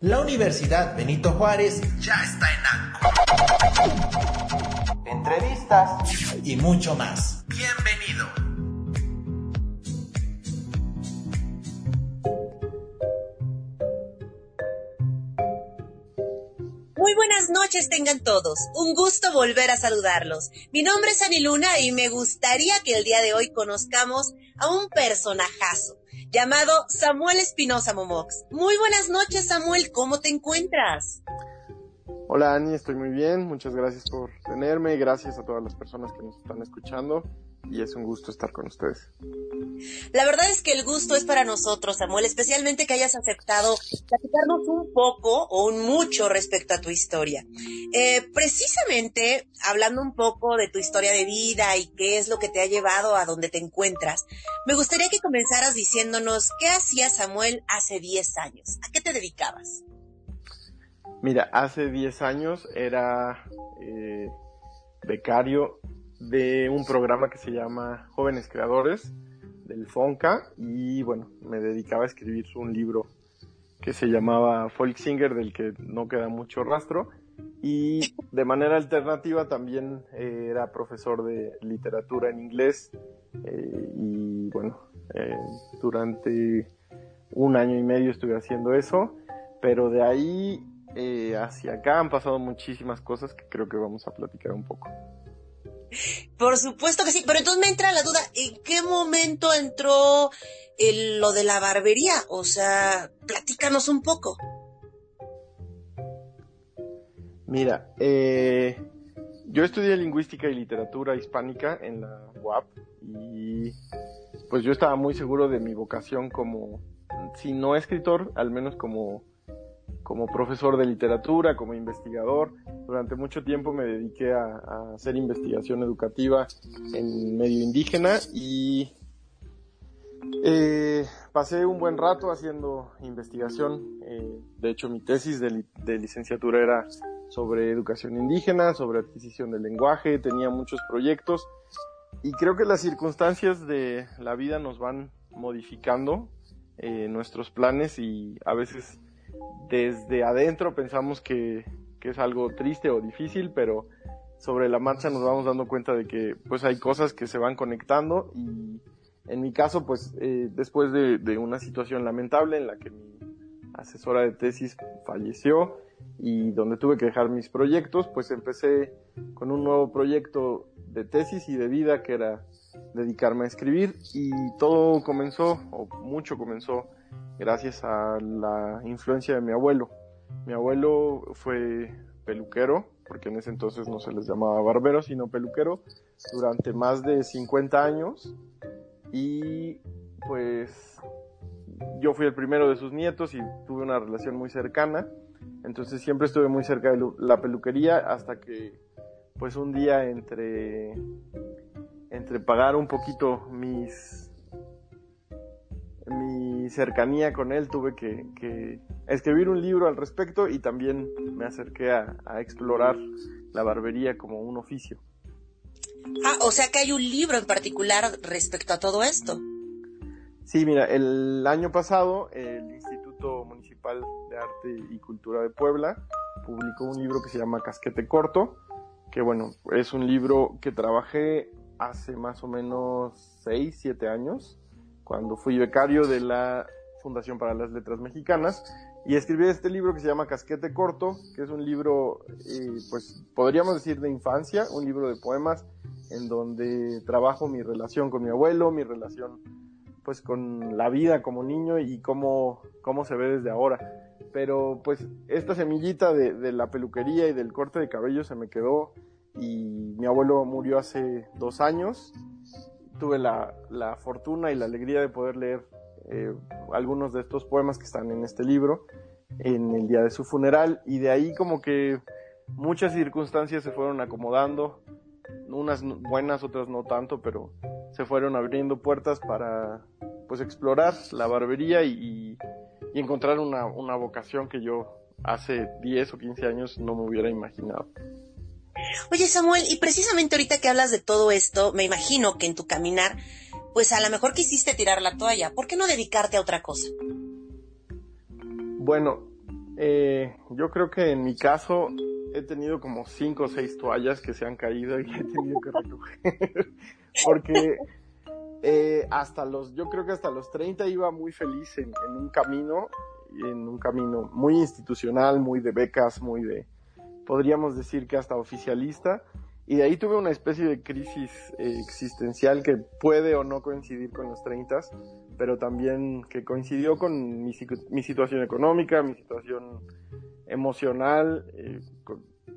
La Universidad Benito Juárez ya está en ANCO. Entrevistas y mucho más. Bienvenido. Muy buenas noches tengan todos. Un gusto volver a saludarlos. Mi nombre es Aniluna y me gustaría que el día de hoy conozcamos a un personajazo llamado Samuel Espinosa Momox. Muy buenas noches, Samuel. ¿Cómo te encuentras? Hola, Ani. Estoy muy bien. Muchas gracias por tenerme. Gracias a todas las personas que nos están escuchando y es un gusto estar con ustedes. La verdad es que el gusto es para nosotros, Samuel, especialmente que hayas aceptado platicarnos un poco o un mucho respecto a tu historia. Eh, precisamente, hablando un poco de tu historia de vida y qué es lo que te ha llevado a donde te encuentras, me gustaría que comenzaras diciéndonos qué hacía Samuel hace 10 años, a qué te dedicabas. Mira, hace 10 años era eh, becario de un programa que se llama Jóvenes Creadores del FONCA y bueno, me dedicaba a escribir un libro que se llamaba Folk Singer del que no queda mucho rastro y de manera alternativa también eh, era profesor de literatura en inglés eh, y bueno, eh, durante un año y medio estuve haciendo eso, pero de ahí hacia acá han pasado muchísimas cosas que creo que vamos a platicar un poco. Por supuesto que sí, pero entonces me entra la duda, ¿en qué momento entró lo de la barbería? O sea, platícanos un poco. Mira, eh, yo estudié lingüística y literatura hispánica en la UAP y pues yo estaba muy seguro de mi vocación como, si no escritor, al menos como como profesor de literatura, como investigador. Durante mucho tiempo me dediqué a, hacer investigación educativa en medio indígena y eh, pasé un buen rato haciendo investigación. Eh, de hecho, mi tesis de, de, licenciatura era sobre educación indígena, sobre adquisición del lenguaje, tenía muchos proyectos y creo que las circunstancias de la vida nos van modificando eh, nuestros planes y a veces desde adentro pensamos que, es algo triste o difícil, pero sobre la marcha nos vamos dando cuenta de que pues hay cosas que se van conectando y en mi caso pues eh, después de, de, una situación lamentable en la que mi asesora de tesis falleció y donde tuve que dejar mis proyectos pues empecé con un nuevo proyecto de tesis y de vida que era dedicarme a escribir y todo comenzó o mucho comenzó gracias a la influencia de mi abuelo. Mi abuelo fue peluquero, porque en ese entonces no se les llamaba barbero, sino peluquero, durante más de 50 años. Y pues yo fui el primero de sus nietos y tuve una relación muy cercana. Entonces siempre estuve muy cerca de la peluquería hasta que pues un día entre entre pagar un poquito mis mi cercanía con él tuve que, escribir un libro al respecto y también me acerqué a, explorar la barbería como un oficio. Ah, o sea que hay un libro en particular respecto a todo esto. Sí, mira, el año pasado el Instituto Municipal de Arte y Cultura de Puebla publicó un libro que se llama Casquete Corto, que bueno, es un libro que trabajé hace más o menos 6, 7 años cuando fui becario de la Fundación para las Letras Mexicanas y escribí este libro que se llama Casquete Corto, que es un libro, eh, pues podríamos decir de infancia, un libro de poemas en donde trabajo mi relación con mi abuelo, mi relación pues con la vida como niño y cómo, cómo se ve desde ahora. Pero pues esta semillita de, de la peluquería y del corte de cabello se me quedó y mi abuelo murió hace dos años tuve la, la, fortuna y la alegría de poder leer eh, algunos de estos poemas que están en este libro en el día de su funeral y de ahí como que muchas circunstancias se fueron acomodando, unas buenas, otras no tanto, pero se fueron abriendo puertas para pues explorar la barbería y, y encontrar una, una vocación que yo hace 10 o 15 años no me hubiera imaginado. Oye Samuel, y precisamente ahorita que hablas de todo esto, me imagino que en tu caminar, pues a lo mejor quisiste tirar la toalla. ¿Por qué no dedicarte a otra cosa? Bueno, Eh, yo creo que en mi caso he tenido como cinco o seis toallas que se han caído y he tenido que recoger. Porque eh, hasta los, yo creo que hasta los 30 iba muy feliz en, en un camino, en un camino muy institucional, muy de becas, muy de, podríamos decir que hasta oficialista. Y de ahí tuve una especie de crisis eh, existencial que puede o no coincidir con los 30, pero también que coincidió con mi, mi situación económica, mi situación emocional. Eh,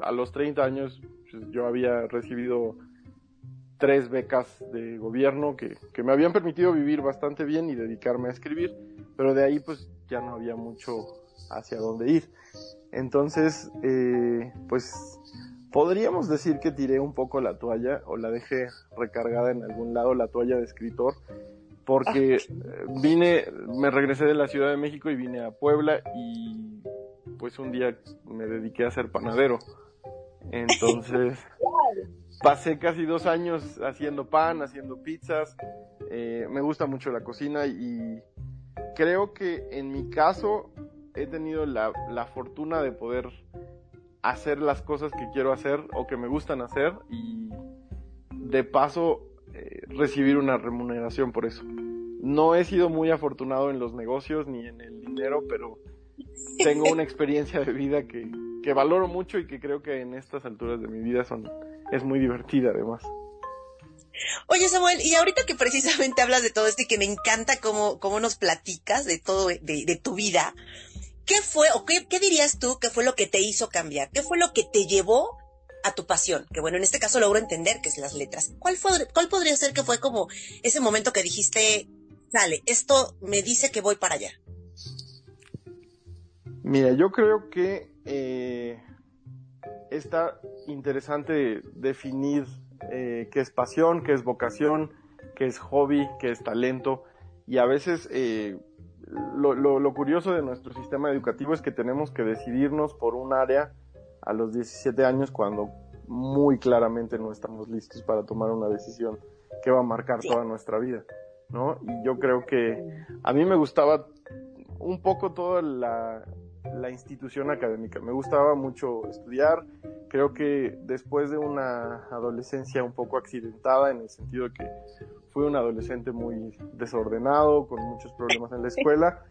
a los 30 años pues, yo había recibido tres becas de gobierno que, que, me habían permitido vivir bastante bien y dedicarme a escribir, pero de ahí pues ya no había mucho hacia dónde ir. Entonces, eh, pues podríamos decir que tiré un poco la toalla o la dejé recargada en algún lado, la toalla de escritor, porque ah. vine, me regresé de la Ciudad de México y vine a Puebla y pues un día me dediqué a ser panadero. Entonces pasé casi dos años haciendo pan, haciendo pizzas. Eh, me gusta mucho la cocina y creo que en mi caso he tenido la, la fortuna de poder hacer las cosas que quiero hacer o que me gustan hacer y de paso eh, recibir una remuneración por eso. No he sido muy afortunado en los negocios ni en el dinero, pero tengo una experiencia de vida que, que valoro mucho y que creo que en estas alturas de mi vida son, es muy divertida además. Oye Samuel, y ahorita que precisamente hablas de todo esto y que me encanta cómo, cómo nos platicas de todo, de, de tu vida, ¿qué fue o qué, dirías tú que fue lo que te hizo cambiar? ¿Qué fue lo que te llevó a tu pasión? Que bueno, en este caso logro entender que es las letras. ¿Cuál, fue, ¿Cuál podría ser que fue como ese momento que dijiste, sale, esto me dice que voy para allá? Mira, yo creo que eh, está interesante definir eh, qué es pasión, qué es vocación, qué es hobby, qué es talento. Y a veces eh, lo, lo, curioso de nuestro sistema educativo es que tenemos que decidirnos por un área a los 17 años cuando muy claramente no estamos listos para tomar una decisión que va a marcar toda nuestra vida, ¿no? Y yo creo que a mí me gustaba un poco toda la, la institución académica. Me gustaba mucho estudiar. Creo que después de una adolescencia un poco accidentada, en el sentido de que fui un adolescente muy desordenado, con muchos problemas en la escuela,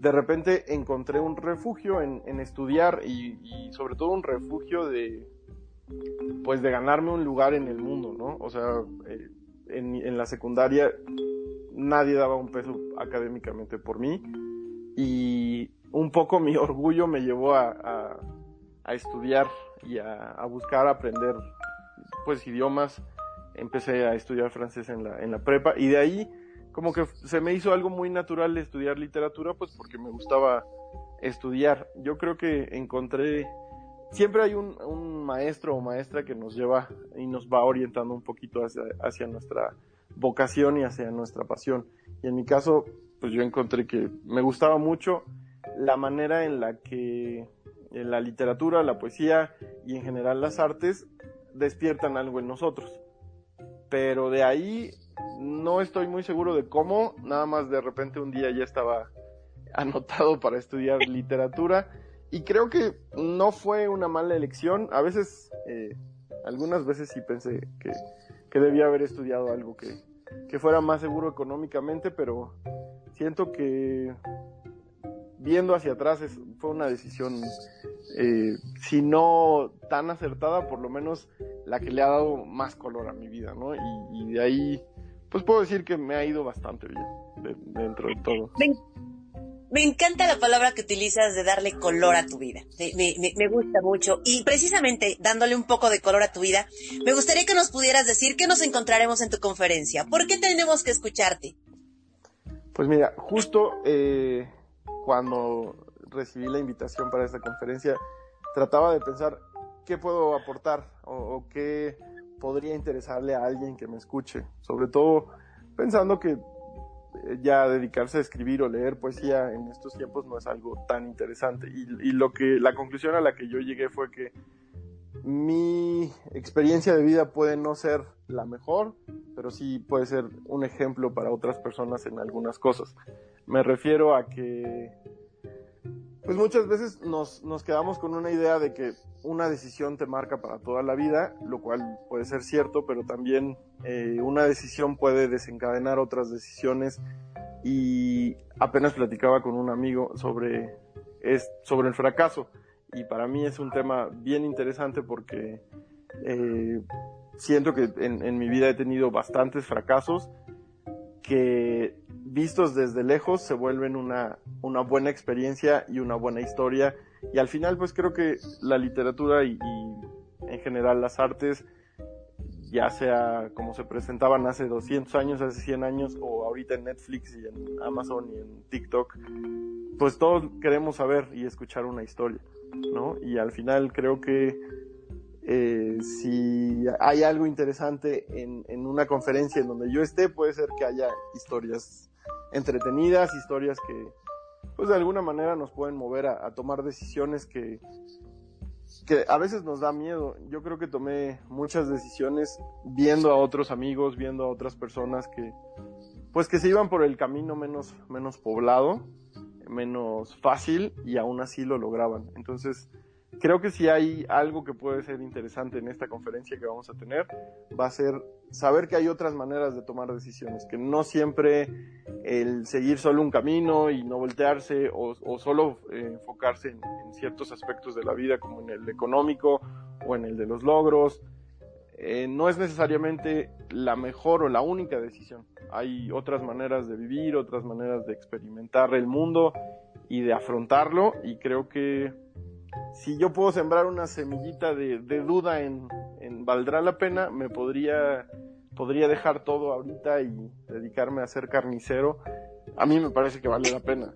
de repente encontré un refugio en, estudiar y, sobre todo un refugio de, pues de ganarme un lugar en el mundo, ¿no? O sea, eh, en, en la secundaria nadie daba un peso académicamente por mí y un poco mi orgullo me llevó a, a, estudiar y a, a, buscar aprender pues idiomas. Empecé a estudiar francés en la, en la prepa y de ahí como que se me hizo algo muy natural estudiar literatura pues porque me gustaba estudiar. Yo creo que encontré, siempre hay un, un maestro o maestra que nos lleva y nos va orientando un poquito hacia, hacia nuestra vocación y hacia nuestra pasión. Y en mi caso, pues yo encontré que me gustaba mucho la manera en la que la literatura, la poesía y en general las artes despiertan algo en nosotros. Pero de ahí no estoy muy seguro de cómo, nada más de repente un día ya estaba anotado para estudiar literatura y creo que no fue una mala elección. A veces, eh, algunas veces sí pensé que, que debía haber estudiado algo que, que fuera más seguro económicamente, pero siento que viendo hacia atrás es, fue una decisión, eh, si no tan acertada, por lo menos la que le ha dado más color a mi vida, ¿no? Y, de ahí, pues puedo decir que me ha ido bastante bien dentro de todo. Me, encanta la palabra que utilizas de darle color a tu vida. Me, me, gusta mucho. Y precisamente dándole un poco de color a tu vida, me gustaría que nos pudieras decir que nos encontraremos en tu conferencia. ¿Por qué tenemos que escucharte? Pues mira, justo eh, cuando recibí la invitación para esta conferencia, trataba de pensar qué puedo aportar o, qué podría interesarle a alguien que me escuche. Sobre todo pensando que eh, ya dedicarse a escribir o leer poesía en estos tiempos no es algo tan interesante. Y, y, lo que, la conclusión a la que yo llegué fue que mi experiencia de vida puede no ser la mejor, pero sí puede ser un ejemplo para otras personas en algunas cosas. Me refiero a que pues muchas veces nos, nos quedamos con una idea de que una decisión te marca para toda la vida, lo cual puede ser cierto, pero también eh, una decisión puede desencadenar otras decisiones y apenas platicaba con un amigo sobre, es, sobre el fracaso y para mí es un tema bien interesante porque eh, siento que en, en mi vida he tenido bastantes fracasos que vistos desde lejos se vuelven una, una buena experiencia y una buena historia. Y al final, pues creo que la literatura y, en general las artes, ya sea como se presentaban hace 200 años, hace 100 años, o ahorita en Netflix y en Amazon y en TikTok, pues todos queremos saber y escuchar una historia, ¿no? Y al final creo que eh, si hay algo interesante en, en, una conferencia en donde yo esté, puede ser que haya historias entretenidas, historias que, pues de alguna manera nos pueden mover a, tomar decisiones que, que a veces nos da miedo. Yo creo que tomé muchas decisiones viendo a otros amigos, viendo a otras personas que, pues que se iban por el camino menos, menos poblado, menos fácil y aún así lo lograban. Entonces, creo que si hay algo que puede ser interesante en esta conferencia que vamos a tener, va a ser saber que hay otras maneras de tomar decisiones, que no siempre el seguir solo un camino y no voltearse o, o solo eh, enfocarse en, en, ciertos aspectos de la vida como en el económico o en el de los logros, eh, no es necesariamente la mejor o la única decisión. Hay otras maneras de vivir, otras maneras de experimentar el mundo y de afrontarlo y creo que si yo puedo sembrar una semillita de, duda en, en, valdrá la pena, me podría, podría dejar todo ahorita y dedicarme a ser carnicero. A mí me parece que vale la pena.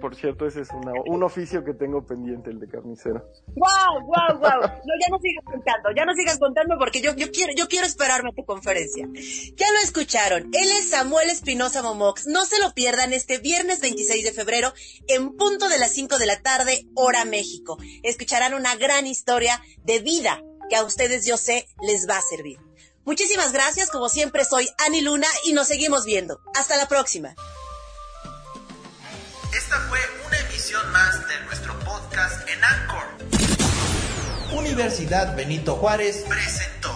Por cierto, ese es una, un oficio que tengo pendiente, el de carnicero. ¡Wow, wow, wow! No, ya no sigas contando, ya no sigas contando porque yo, yo, quiero, yo quiero esperarme a tu conferencia. Ya lo escucharon, él es Samuel Espinosa Momox. No se lo pierdan este viernes 26 de febrero en punto de las 5 de la tarde, hora México. Escucharán una gran historia de vida que a ustedes yo sé les va a servir. Muchísimas gracias, como siempre soy Ani Luna y nos seguimos viendo. Hasta la próxima. Esta fue una emisión más de nuestro podcast en Anchor. Universidad Benito Juárez presenta